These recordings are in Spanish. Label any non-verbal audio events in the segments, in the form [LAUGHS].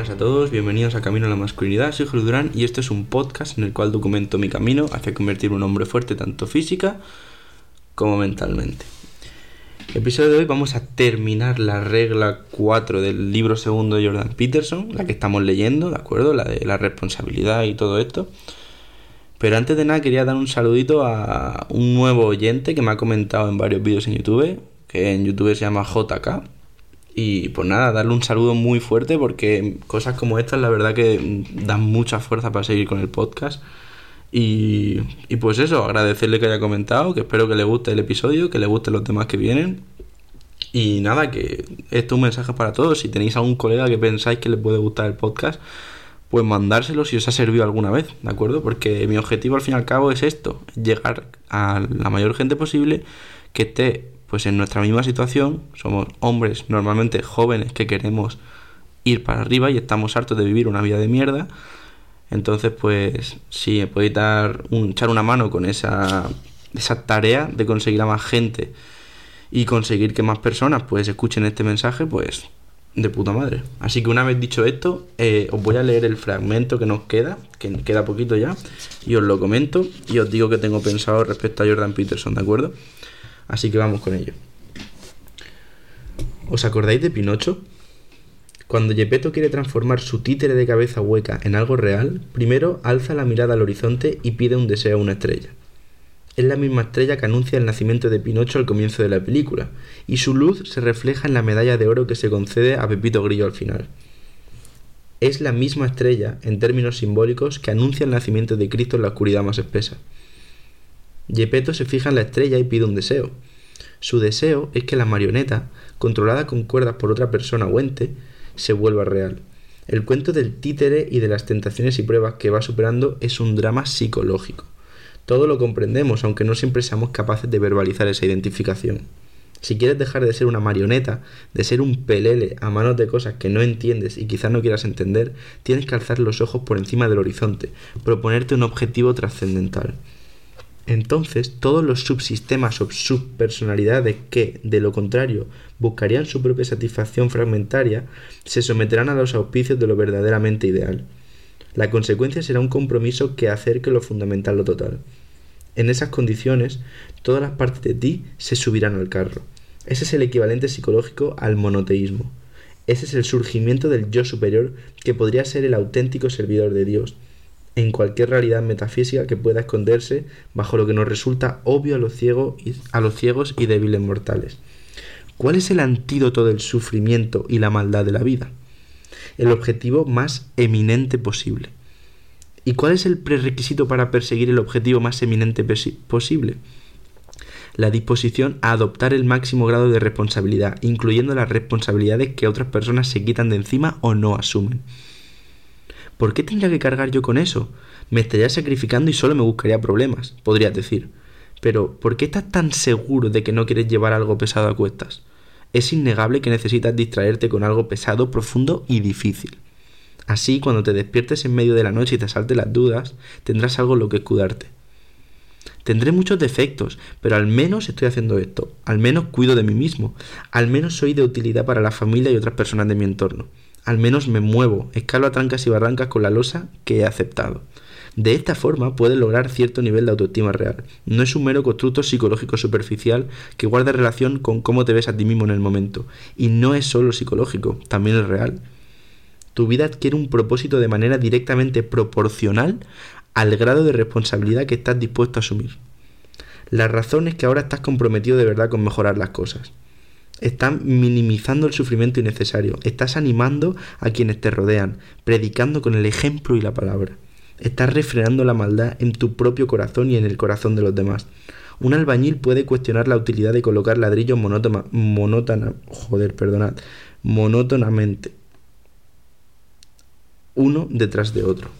Buenas a todos, bienvenidos a Camino a la Masculinidad, soy Jorge Durán y este es un podcast en el cual documento mi camino hacia convertirme en un hombre fuerte tanto física como mentalmente. El episodio de hoy vamos a terminar la regla 4 del libro segundo de Jordan Peterson, la que estamos leyendo, ¿de acuerdo? La de la responsabilidad y todo esto. Pero antes de nada quería dar un saludito a un nuevo oyente que me ha comentado en varios vídeos en YouTube, que en YouTube se llama JK. Y pues nada, darle un saludo muy fuerte porque cosas como estas la verdad que dan mucha fuerza para seguir con el podcast. Y, y pues eso, agradecerle que haya comentado, que espero que le guste el episodio, que le gusten los demás que vienen. Y nada, que esto es un mensaje para todos. Si tenéis algún colega que pensáis que le puede gustar el podcast, pues mandárselo si os ha servido alguna vez, ¿de acuerdo? Porque mi objetivo al fin y al cabo es esto, llegar a la mayor gente posible que esté pues en nuestra misma situación, somos hombres normalmente jóvenes que queremos ir para arriba y estamos hartos de vivir una vida de mierda. Entonces, pues si podéis dar un, echar una mano con esa, esa tarea de conseguir a más gente y conseguir que más personas pues escuchen este mensaje, pues de puta madre. Así que una vez dicho esto, eh, os voy a leer el fragmento que nos queda, que queda poquito ya, y os lo comento y os digo que tengo pensado respecto a Jordan Peterson, ¿de acuerdo? Así que vamos con ello. ¿Os acordáis de Pinocho? Cuando Gepetto quiere transformar su títere de cabeza hueca en algo real, primero alza la mirada al horizonte y pide un deseo a una estrella. Es la misma estrella que anuncia el nacimiento de Pinocho al comienzo de la película, y su luz se refleja en la medalla de oro que se concede a Pepito Grillo al final. Es la misma estrella, en términos simbólicos, que anuncia el nacimiento de Cristo en la oscuridad más espesa. Gepetto se fija en la estrella y pide un deseo. Su deseo es que la marioneta, controlada con cuerdas por otra persona o ente, se vuelva real. El cuento del títere y de las tentaciones y pruebas que va superando es un drama psicológico. Todo lo comprendemos, aunque no siempre seamos capaces de verbalizar esa identificación. Si quieres dejar de ser una marioneta, de ser un pelele a manos de cosas que no entiendes y quizás no quieras entender, tienes que alzar los ojos por encima del horizonte, proponerte un objetivo trascendental. Entonces, todos los subsistemas o subpersonalidades que, de lo contrario, buscarían su propia satisfacción fragmentaria, se someterán a los auspicios de lo verdaderamente ideal. La consecuencia será un compromiso que acerque lo fundamental lo total. En esas condiciones, todas las partes de ti se subirán al carro. Ese es el equivalente psicológico al monoteísmo. Ese es el surgimiento del yo superior que podría ser el auténtico servidor de Dios, en cualquier realidad metafísica que pueda esconderse bajo lo que nos resulta obvio a los, ciegos y, a los ciegos y débiles mortales. ¿Cuál es el antídoto del sufrimiento y la maldad de la vida? El objetivo más eminente posible. ¿Y cuál es el prerequisito para perseguir el objetivo más eminente posible? La disposición a adoptar el máximo grado de responsabilidad, incluyendo las responsabilidades que otras personas se quitan de encima o no asumen. ¿Por qué tendría que cargar yo con eso? Me estaría sacrificando y solo me buscaría problemas, podrías decir. Pero, ¿por qué estás tan seguro de que no quieres llevar algo pesado a cuestas? Es innegable que necesitas distraerte con algo pesado, profundo y difícil. Así, cuando te despiertes en medio de la noche y te salten las dudas, tendrás algo en lo que escudarte. Tendré muchos defectos, pero al menos estoy haciendo esto, al menos cuido de mí mismo, al menos soy de utilidad para la familia y otras personas de mi entorno al menos me muevo, escalo a trancas y barrancas con la losa que he aceptado. De esta forma puedes lograr cierto nivel de autoestima real. No es un mero constructo psicológico superficial que guarda relación con cómo te ves a ti mismo en el momento. Y no es solo psicológico, también es real. Tu vida adquiere un propósito de manera directamente proporcional al grado de responsabilidad que estás dispuesto a asumir. La razón es que ahora estás comprometido de verdad con mejorar las cosas. Estás minimizando el sufrimiento innecesario. Estás animando a quienes te rodean, predicando con el ejemplo y la palabra. Estás refrenando la maldad en tu propio corazón y en el corazón de los demás. Un albañil puede cuestionar la utilidad de colocar ladrillos monótona, monótonamente, uno detrás de otro.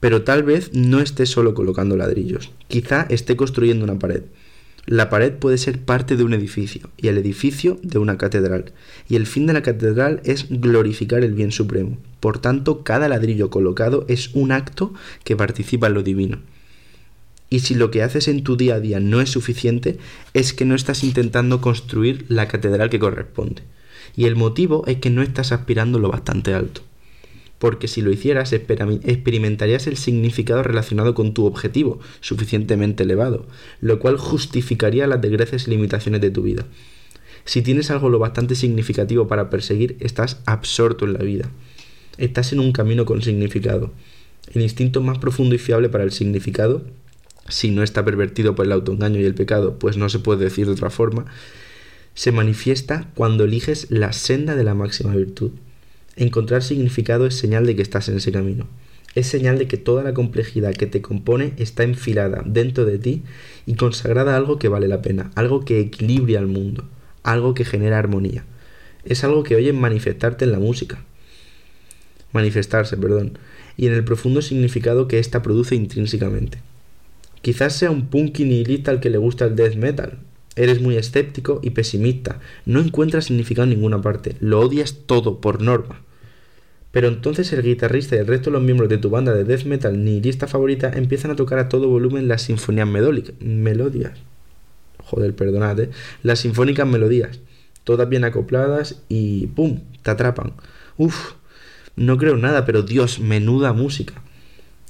Pero tal vez no esté solo colocando ladrillos, quizá esté construyendo una pared. La pared puede ser parte de un edificio y el edificio de una catedral. Y el fin de la catedral es glorificar el bien supremo. Por tanto, cada ladrillo colocado es un acto que participa en lo divino. Y si lo que haces en tu día a día no es suficiente, es que no estás intentando construir la catedral que corresponde. Y el motivo es que no estás aspirando lo bastante alto. Porque si lo hicieras, experimentarías el significado relacionado con tu objetivo, suficientemente elevado, lo cual justificaría las desgracias y limitaciones de tu vida. Si tienes algo lo bastante significativo para perseguir, estás absorto en la vida. Estás en un camino con significado. El instinto más profundo y fiable para el significado, si no está pervertido por el autoengaño y el pecado, pues no se puede decir de otra forma, se manifiesta cuando eliges la senda de la máxima virtud. Encontrar significado es señal de que estás en ese camino. Es señal de que toda la complejidad que te compone está enfilada dentro de ti y consagrada a algo que vale la pena, algo que equilibre al mundo, algo que genera armonía. Es algo que oyes manifestarte en la música. Manifestarse, perdón y en el profundo significado que ésta produce intrínsecamente. Quizás sea un punky nihilista al que le gusta el death metal. Eres muy escéptico y pesimista, no encuentras significado en ninguna parte, lo odias todo por norma. Pero entonces el guitarrista y el resto de los miembros de tu banda de death metal nihilista favorita empiezan a tocar a todo volumen las sinfonías melódicas. Joder, perdonad, ¿eh? Las sinfónicas melodías. Todas bien acopladas y ¡pum! te atrapan. Uf, no creo nada, pero Dios, menuda música.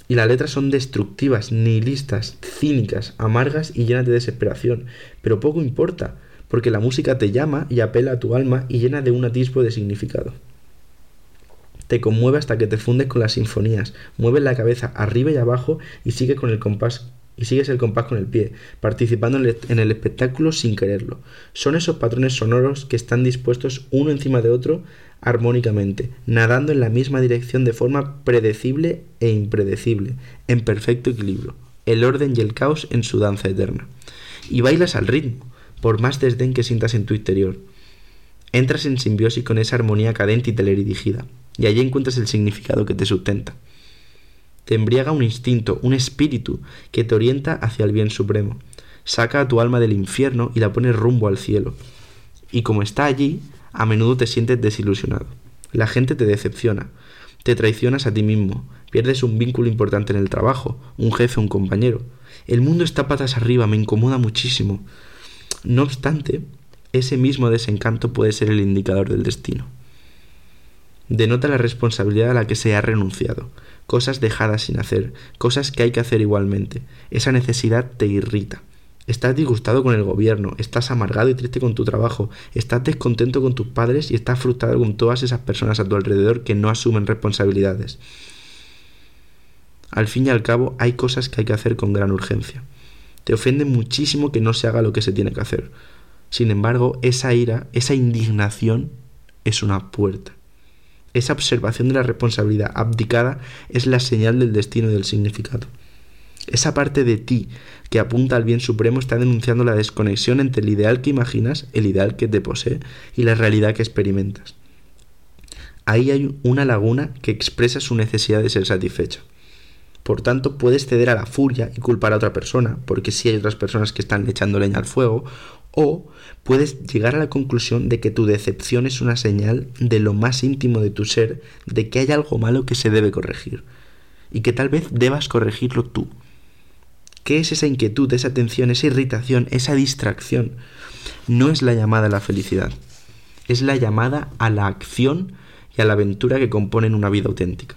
Y las letras son destructivas, nihilistas, cínicas, amargas y llenas de desesperación. Pero poco importa, porque la música te llama y apela a tu alma y llena de un atisbo de significado. Te conmueve hasta que te fundes con las sinfonías, mueves la cabeza arriba y abajo y sigues con el compás y sigues el compás con el pie, participando en el espectáculo sin quererlo. Son esos patrones sonoros que están dispuestos uno encima de otro armónicamente, nadando en la misma dirección de forma predecible e impredecible, en perfecto equilibrio, el orden y el caos en su danza eterna. Y bailas al ritmo, por más desdén que sientas en tu interior. Entras en simbiosis con esa armonía cadente y teleridigida, y allí encuentras el significado que te sustenta. Te embriaga un instinto, un espíritu que te orienta hacia el bien supremo. Saca a tu alma del infierno y la pone rumbo al cielo. Y como está allí, a menudo te sientes desilusionado. La gente te decepciona, te traicionas a ti mismo, pierdes un vínculo importante en el trabajo, un jefe, un compañero. El mundo está patas arriba, me incomoda muchísimo. No obstante, ese mismo desencanto puede ser el indicador del destino. Denota la responsabilidad a la que se ha renunciado, cosas dejadas sin hacer, cosas que hay que hacer igualmente. Esa necesidad te irrita. Estás disgustado con el gobierno, estás amargado y triste con tu trabajo, estás descontento con tus padres y estás frustrado con todas esas personas a tu alrededor que no asumen responsabilidades. Al fin y al cabo, hay cosas que hay que hacer con gran urgencia. Te ofende muchísimo que no se haga lo que se tiene que hacer. Sin embargo, esa ira, esa indignación, es una puerta. Esa observación de la responsabilidad abdicada es la señal del destino y del significado. Esa parte de ti que apunta al bien supremo está denunciando la desconexión entre el ideal que imaginas, el ideal que te posee y la realidad que experimentas. Ahí hay una laguna que expresa su necesidad de ser satisfecha. Por tanto, puedes ceder a la furia y culpar a otra persona, porque si hay otras personas que están echando leña al fuego, o puedes llegar a la conclusión de que tu decepción es una señal de lo más íntimo de tu ser, de que hay algo malo que se debe corregir, y que tal vez debas corregirlo tú ¿Qué es esa inquietud, esa tensión, esa irritación, esa distracción? No es la llamada a la felicidad, es la llamada a la acción y a la aventura que componen una vida auténtica.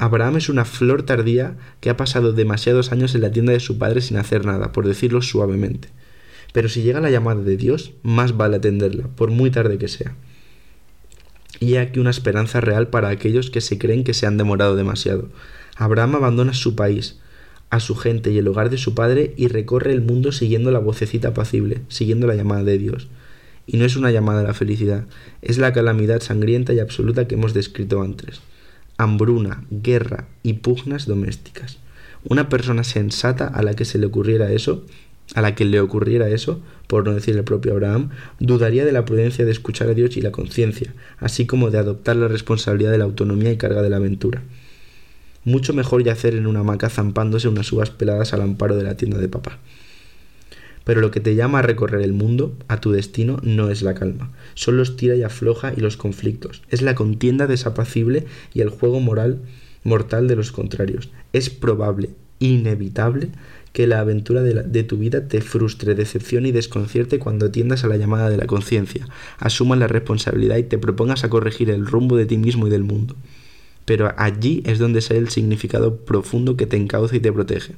Abraham es una flor tardía que ha pasado demasiados años en la tienda de su padre sin hacer nada, por decirlo suavemente. Pero si llega la llamada de Dios, más vale atenderla, por muy tarde que sea. Y hay aquí una esperanza real para aquellos que se creen que se han demorado demasiado. Abraham abandona su país, a su gente y el hogar de su padre y recorre el mundo siguiendo la vocecita apacible, siguiendo la llamada de Dios. Y no es una llamada a la felicidad, es la calamidad sangrienta y absoluta que hemos descrito antes. Hambruna, guerra y pugnas domésticas. Una persona sensata a la que se le ocurriera eso, a la que le ocurriera eso, por no decir el propio Abraham, dudaría de la prudencia de escuchar a Dios y la conciencia, así como de adoptar la responsabilidad de la autonomía y carga de la aventura. Mucho mejor yacer en una hamaca zampándose unas uvas peladas al amparo de la tienda de papá. Pero lo que te llama a recorrer el mundo, a tu destino, no es la calma. Son los tira y afloja y los conflictos. Es la contienda desapacible y el juego moral mortal de los contrarios. Es probable, inevitable, que la aventura de, tu vida te frustre, decepcione y desconcierte cuando atiendas a la llamada de la conciencia, asumas la responsabilidad y te propongas a corregir el rumbo de ti mismo y del mundo. Pero allí es donde sale el significado profundo que te encauza y te protege.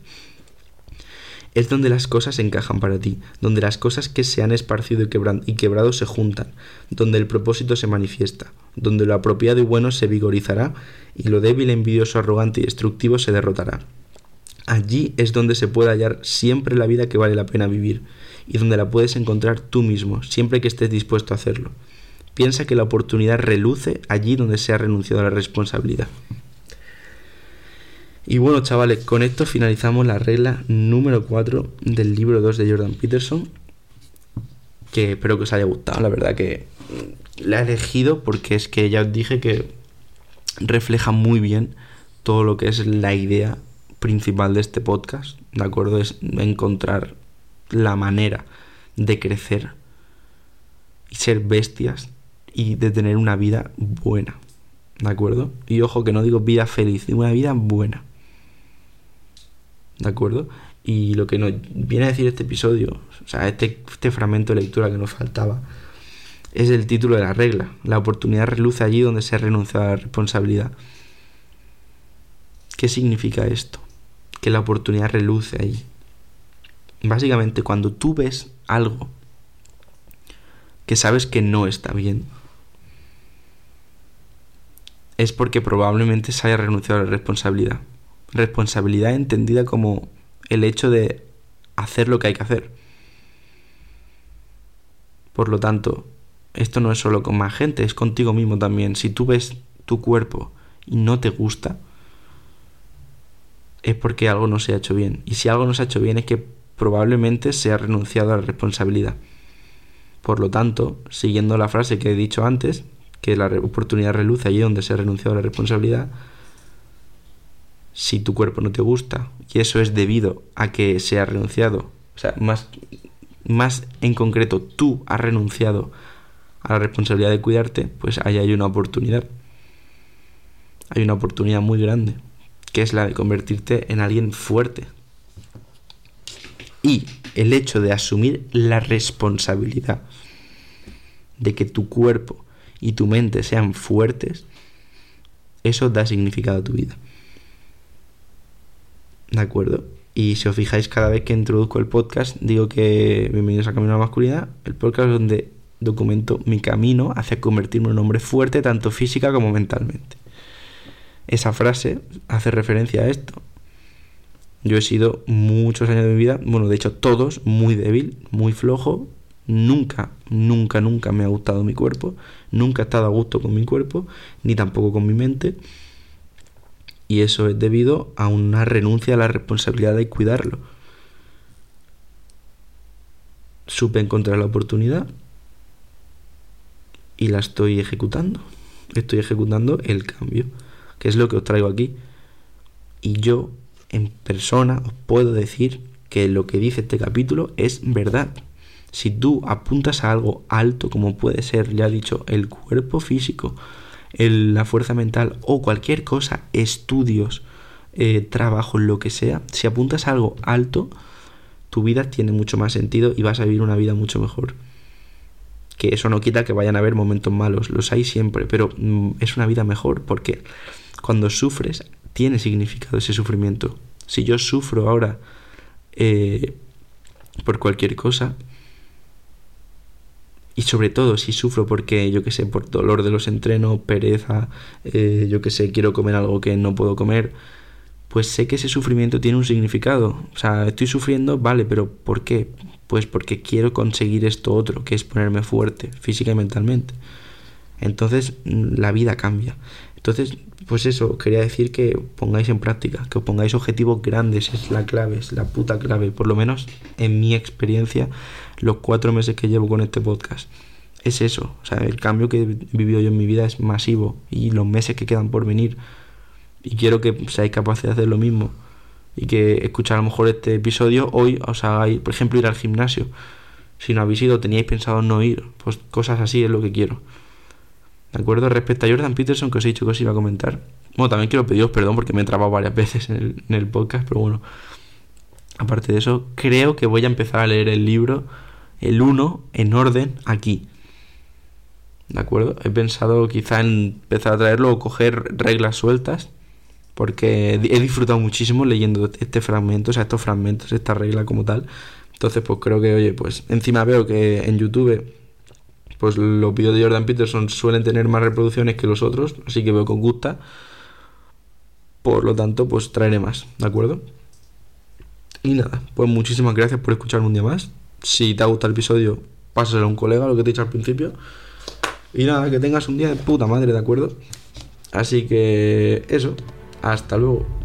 Es donde las cosas encajan para ti, donde las cosas que se han esparcido y quebrado se juntan, donde el propósito se manifiesta, donde lo apropiado y bueno se vigorizará y lo débil, envidioso, arrogante y destructivo se derrotará. Allí es donde se puede hallar siempre la vida que vale la pena vivir y donde la puedes encontrar tú mismo, siempre que estés dispuesto a hacerlo. Piensa que la oportunidad reluce allí donde se ha renunciado a la responsabilidad. Y bueno, chavales, con esto finalizamos la regla número 4 del libro 2 de Jordan Peterson. Que espero que os haya gustado, la verdad que la he elegido porque es que ya os dije que refleja muy bien todo lo que es la idea principal de este podcast, ¿de acuerdo? Es encontrar la manera de crecer y ser bestias y de tener una vida buena, ¿de acuerdo? Y ojo que no digo vida feliz, digo una vida buena, ¿de acuerdo? Y lo que nos viene a decir este episodio, o sea, este, este fragmento de lectura que nos faltaba, es el título de la regla. La oportunidad reluce allí donde se ha renunciado a la responsabilidad. ¿Qué significa esto? que la oportunidad reluce ahí. Básicamente, cuando tú ves algo que sabes que no está bien, es porque probablemente se haya renunciado a la responsabilidad. Responsabilidad entendida como el hecho de hacer lo que hay que hacer. Por lo tanto, esto no es solo con más gente, es contigo mismo también. Si tú ves tu cuerpo y no te gusta, es porque algo no se ha hecho bien. Y si algo no se ha hecho bien es que probablemente se ha renunciado a la responsabilidad. Por lo tanto, siguiendo la frase que he dicho antes, que la oportunidad reluce allí donde se ha renunciado a la responsabilidad, si tu cuerpo no te gusta y eso es debido a que se ha renunciado, o sea, más, más en concreto tú has renunciado a la responsabilidad de cuidarte, pues ahí hay una oportunidad. Hay una oportunidad muy grande que es la de convertirte en alguien fuerte. Y el hecho de asumir la responsabilidad de que tu cuerpo y tu mente sean fuertes, eso da significado a tu vida. ¿De acuerdo? Y si os fijáis, cada vez que introduzco el podcast, digo que bienvenidos a Camino a la Masculinidad, el podcast donde documento mi camino hacia convertirme en un hombre fuerte, tanto física como mentalmente esa frase hace referencia a esto. Yo he sido muchos años de mi vida, bueno, de hecho todos, muy débil, muy flojo. Nunca, nunca, nunca me ha gustado mi cuerpo. Nunca he estado a gusto con mi cuerpo, ni tampoco con mi mente. Y eso es debido a una renuncia a la responsabilidad de cuidarlo. Supe encontrar la oportunidad y la estoy ejecutando. Estoy ejecutando el cambio que es lo que os traigo aquí. Y yo, en persona, os puedo decir que lo que dice este capítulo es verdad. Si tú apuntas a algo alto, como puede ser, ya he dicho, el cuerpo físico, la fuerza mental o cualquier cosa, estudios, eh, trabajo, lo que sea, si apuntas a algo alto, tu vida tiene mucho más sentido y vas a vivir una vida mucho mejor. Que eso no quita que vayan a haber momentos malos, los hay siempre, pero mm, es una vida mejor porque cuando sufres, tiene significado ese sufrimiento. Si yo sufro ahora eh, por cualquier cosa, y sobre todo si sufro porque, yo que sé, por dolor de los entrenos, pereza, eh, yo que sé, quiero comer algo que no puedo comer, pues sé que ese sufrimiento tiene un significado. O sea, estoy sufriendo, vale, pero ¿por qué? Pues porque quiero conseguir esto otro, que es ponerme fuerte, física y mentalmente. Entonces la vida cambia. Entonces, pues eso, quería decir que pongáis en práctica, que os pongáis objetivos grandes, es la clave, es la puta clave, por lo menos en mi experiencia, los cuatro meses que llevo con este podcast. Es eso, o sea, el cambio que he vivido yo en mi vida es masivo y los meses que quedan por venir y quiero que seáis capaces de hacer lo mismo y que escuchar a lo mejor este episodio hoy os hagáis, por ejemplo, ir al gimnasio. Si no habéis ido, teníais pensado no ir, pues cosas así es lo que quiero. ¿De acuerdo? Respecto a Jordan Peterson, que os he dicho que os iba a comentar. Bueno, también quiero pediros perdón porque me he trabado varias [LAUGHS] veces en el, en el podcast, pero bueno. Aparte de eso, creo que voy a empezar a leer el libro, el 1, en orden aquí. ¿De acuerdo? He pensado quizá en empezar a traerlo o coger reglas sueltas porque he disfrutado muchísimo leyendo este fragmento, o sea, estos fragmentos, esta regla como tal. Entonces, pues creo que, oye, pues encima veo que en YouTube, pues los vídeos de Jordan Peterson suelen tener más reproducciones que los otros, así que veo os gusta. Por lo tanto, pues traeré más, ¿de acuerdo? Y nada, pues muchísimas gracias por escucharme un día más. Si te ha gustado el episodio, pásaselo a un colega, lo que te he dicho al principio. Y nada, que tengas un día de puta madre, ¿de acuerdo? Así que eso, hasta luego.